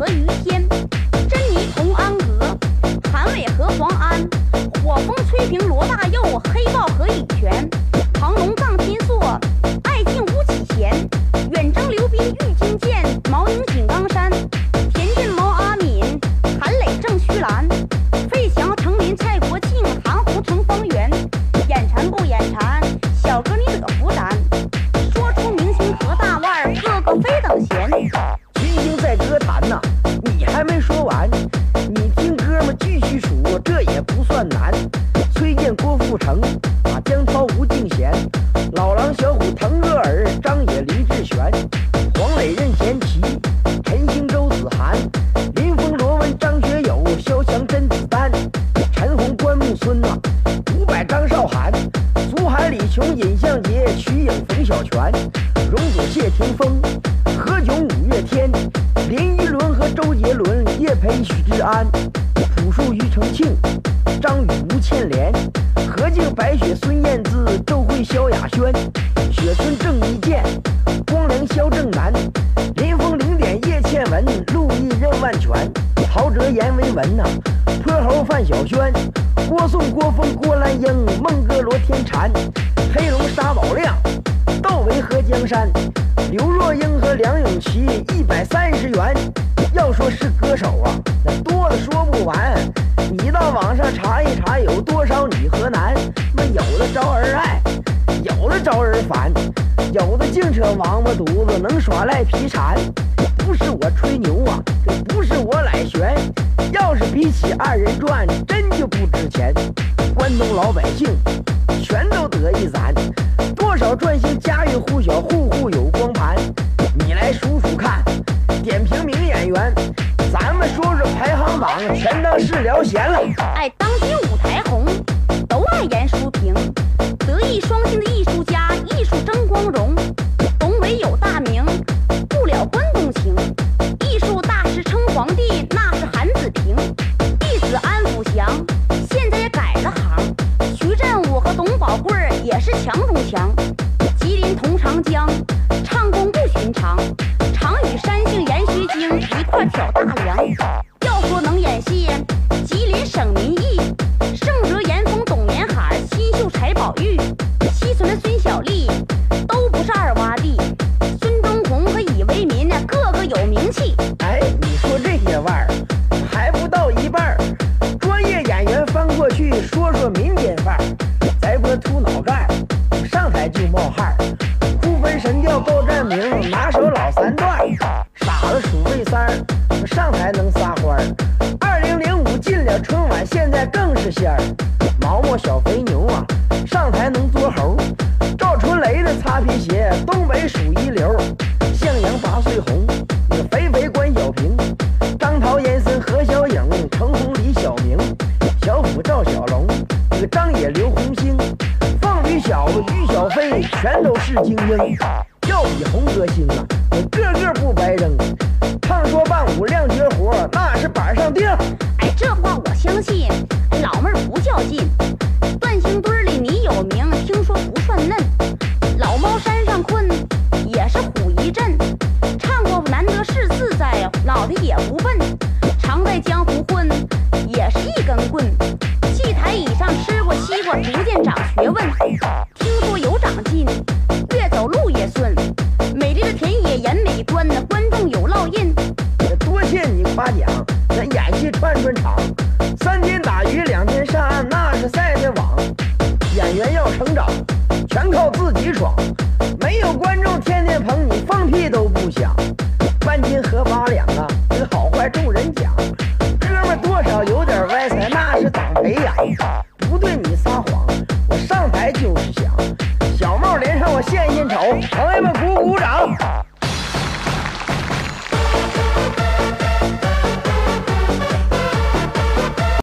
But 五百张韶涵、祖海、李琼、尹相杰、徐颖、冯小泉、容祖、谢霆锋、何炅、五月天、林依轮和周杰伦、叶培、许志安、朴树、庾澄庆、张宇、吴倩莲、何静、白雪、孙燕姿、周慧、萧亚轩、雪村、郑伊健、光良、萧正楠、林峰、零点、叶倩文、陆毅、任万全、陶喆、阎维文呐、泼猴、范晓萱。郭颂、郭峰、郭兰英、孟哥、罗天婵、黑龙、沙宝亮、窦唯和江山、刘若英和梁咏琪，一百三十元。要说是歌手啊，那多的说不完。你到网上查一查，有多少女和男？那有的招人爱，有的招人烦，有的净扯王八犊子，能耍赖皮缠。不是我吹牛啊，这不是我来悬。要是比起二人转，真就不值钱。关东老百姓全都得意咱，多少转型家喻户晓，户户有光盘。你来数数看，点评名演员，咱们说说排行榜，全当是聊闲了。哎，当今舞台红，都爱言书评。德艺双馨的艺术家，艺术争光荣。董伟有是强中强。吉林同长江，仙儿，毛毛小肥牛啊，上台能作猴。赵春雷的擦皮鞋，东北数一流。向阳八岁红，那个肥肥关小平，张桃严森何小影，程红李小明，小虎赵小龙，那个张野刘红星，凤梨小子于小飞，全都是精英。要比红歌星啊，我个个不白扔。唱说伴舞亮绝活，那是板上钉。半斤合八两啊，这好坏众人讲。哥们多少有点歪财，那是党培养。不对你撒谎，我上台就是响。小帽连上我献献丑，朋友们鼓鼓掌。